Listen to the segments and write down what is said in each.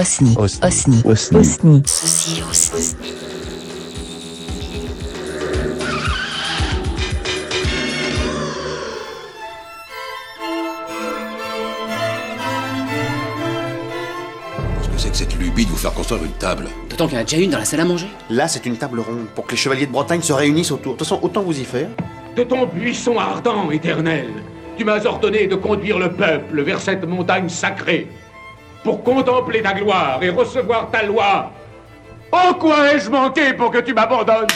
Osni. Osni. Osni. Osni. Osni. Ceci aussi. Qu'est-ce que c'est que cette lubie de vous faire construire une table D'autant qu'il y en a déjà une dans la salle à manger. Là, c'est une table ronde pour que les chevaliers de Bretagne se réunissent autour. De toute façon, autant vous y faire. De ton buisson ardent, éternel, tu m'as ordonné de conduire le peuple vers cette montagne sacrée, pour contempler ta gloire et recevoir ta loi. En quoi ai-je manqué pour que tu m'abandonnes?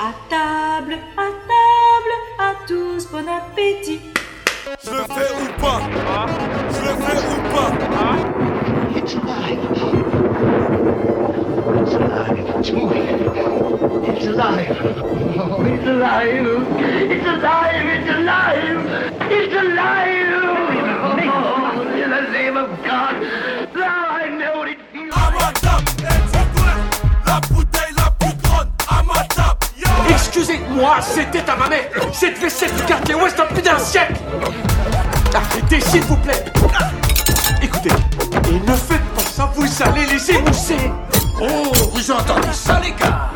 À table, à table, à tous, bon appétit. Je le fais ou pas? Je le fais ou pas? It's alive. It's alive. It's moving. It's alive. Oh, it's alive. It's alive. It's alive. God. Now I know what it feels À ma table, et La bouteille la plus grande à ma table, yo. Excusez-moi, c'était à ma mère. Cette vaisselle du quartier ouest a plus d'un siècle. Arrêtez, s'il vous plaît. Écoutez, et ne faites pas ça, vous allez les émousser Oh, vous entendez ça, les gars?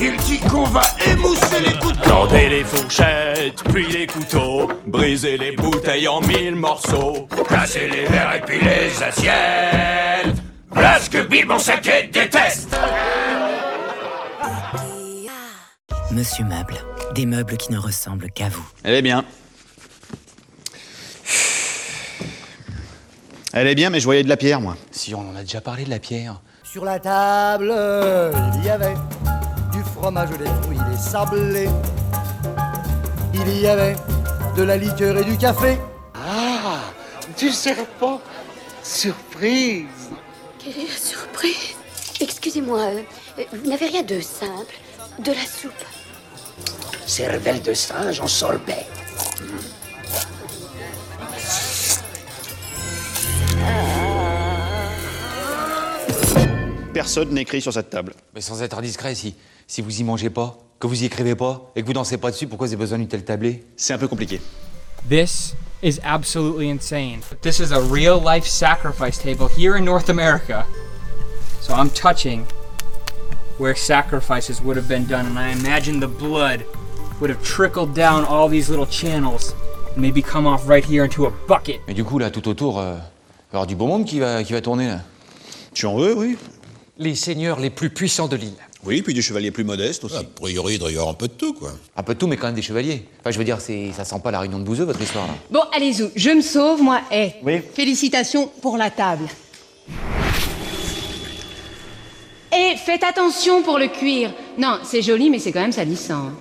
Il dit qu'on va émousser les couteaux Tendez les fourchettes, puis les couteaux, brisez les bouteilles en mille morceaux. Casser les verres et puis les assiettes Voilà ce que Bill Monsaquet déteste Monsieur Meuble. Des meubles qui ne ressemblent qu'à vous. Elle est bien. Elle est bien, mais je voyais de la pierre, moi. Si on en a déjà parlé de la pierre. Sur la table, il y avait du fromage, des fruits, des sablés. Il y avait de la liqueur et du café. Ah, du serpent. Surprise. Quelle est la surprise? Excusez-moi, euh, vous n'avez rien de simple De la soupe Cervelle de singe en sorbet. Personne n'écrit sur cette table. Mais sans être indiscret, si, si vous y mangez pas, que vous y écrivez pas, et que vous dansez pas dessus, pourquoi vous avez besoin d'une telle tablée? C'est un peu compliqué. This is absolutely insane. This is a real life sacrifice table here in North America. So I'm touching where sacrifices would have been done, and I imagine the blood would have trickled down all these little channels and maybe come off right here into a bucket. Mais du coup, là, tout autour, euh, il va y avoir du beau monde qui va, qui va tourner, là. Tu en veux, oui Les seigneurs les plus puissants de l'île. Oui, puis des chevaliers plus modestes aussi. A priori, il doit y avoir un peu de tout, quoi. Un peu de tout, mais quand même des chevaliers. Enfin, je veux dire, c'est, ça sent pas la réunion de bouseux, votre histoire, là. Bon, allez-y, je me sauve, moi. Eh, Oui. félicitations pour la table. Et faites attention pour le cuir. Non, c'est joli, mais c'est quand même salissant.